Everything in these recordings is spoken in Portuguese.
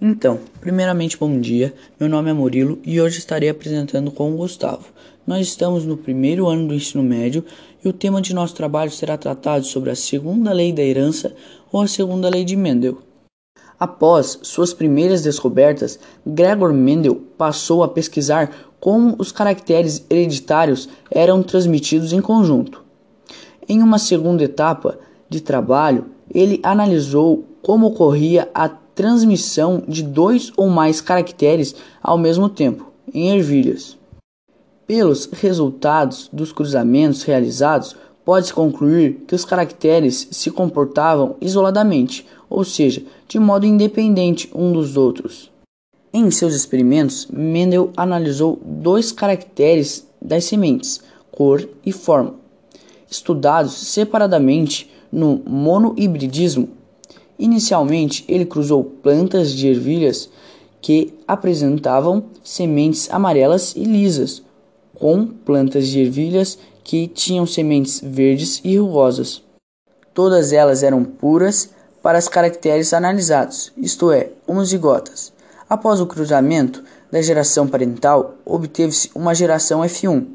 Então, primeiramente bom dia, meu nome é Murilo e hoje estarei apresentando com o Gustavo. Nós estamos no primeiro ano do ensino médio e o tema de nosso trabalho será tratado sobre a segunda lei da herança ou a segunda lei de Mendel. Após suas primeiras descobertas, Gregor Mendel passou a pesquisar como os caracteres hereditários eram transmitidos em conjunto. Em uma segunda etapa de trabalho, ele analisou como ocorria a transmissão de dois ou mais caracteres ao mesmo tempo, em ervilhas. Pelos resultados dos cruzamentos realizados, pode-se concluir que os caracteres se comportavam isoladamente, ou seja, de modo independente um dos outros. Em seus experimentos, Mendel analisou dois caracteres das sementes, cor e forma, estudados separadamente no monohibridismo Inicialmente, ele cruzou plantas de ervilhas que apresentavam sementes amarelas e lisas, com plantas de ervilhas que tinham sementes verdes e rugosas. Todas elas eram puras para os caracteres analisados, isto é, homozigotas. Após o cruzamento da geração parental, obteve-se uma geração F1,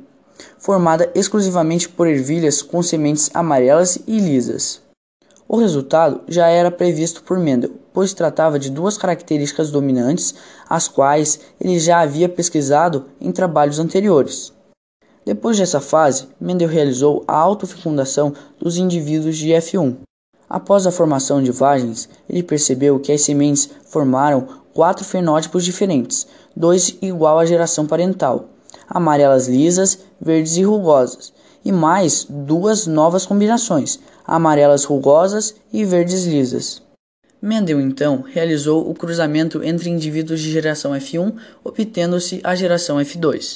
formada exclusivamente por ervilhas com sementes amarelas e lisas. O resultado já era previsto por Mendel, pois tratava de duas características dominantes, as quais ele já havia pesquisado em trabalhos anteriores. Depois dessa fase, Mendel realizou a autofecundação dos indivíduos de F1. Após a formação de vagens, ele percebeu que as sementes formaram quatro fenótipos diferentes, dois igual à geração parental, amarelas lisas, verdes e rugosas, e mais duas novas combinações, amarelas rugosas e verdes lisas. Mendel então realizou o cruzamento entre indivíduos de geração F1, obtendo-se a geração F2.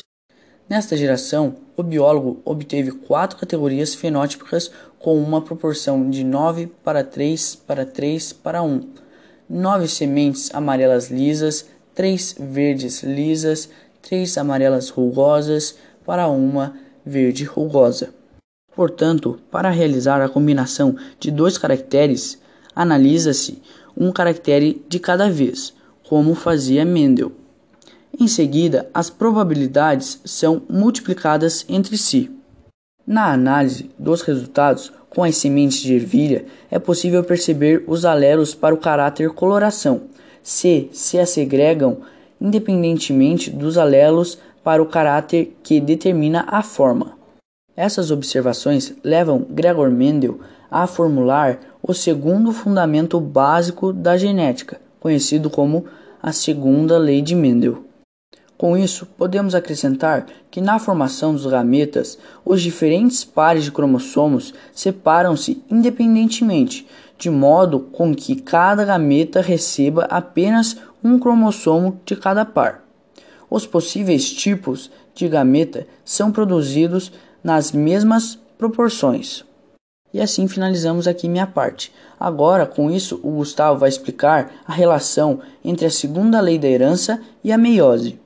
Nesta geração, o biólogo obteve quatro categorias fenótipicas com uma proporção de 9 para 3 para 3 para 1. Nove sementes amarelas lisas, três verdes lisas, três amarelas rugosas para uma verde rugosa. Portanto, para realizar a combinação de dois caracteres, analisa-se um caractere de cada vez, como fazia Mendel. Em seguida, as probabilidades são multiplicadas entre si. Na análise dos resultados com as sementes de ervilha, é possível perceber os alelos para o caráter coloração, se se segregam independentemente dos alelos para o caráter que determina a forma. Essas observações levam Gregor Mendel a formular o segundo fundamento básico da genética, conhecido como a segunda lei de Mendel. Com isso, podemos acrescentar que na formação dos gametas, os diferentes pares de cromossomos separam-se independentemente, de modo com que cada gameta receba apenas um cromossomo de cada par. Os possíveis tipos de gameta são produzidos nas mesmas proporções. E assim finalizamos aqui minha parte. Agora, com isso, o Gustavo vai explicar a relação entre a segunda lei da herança e a meiose.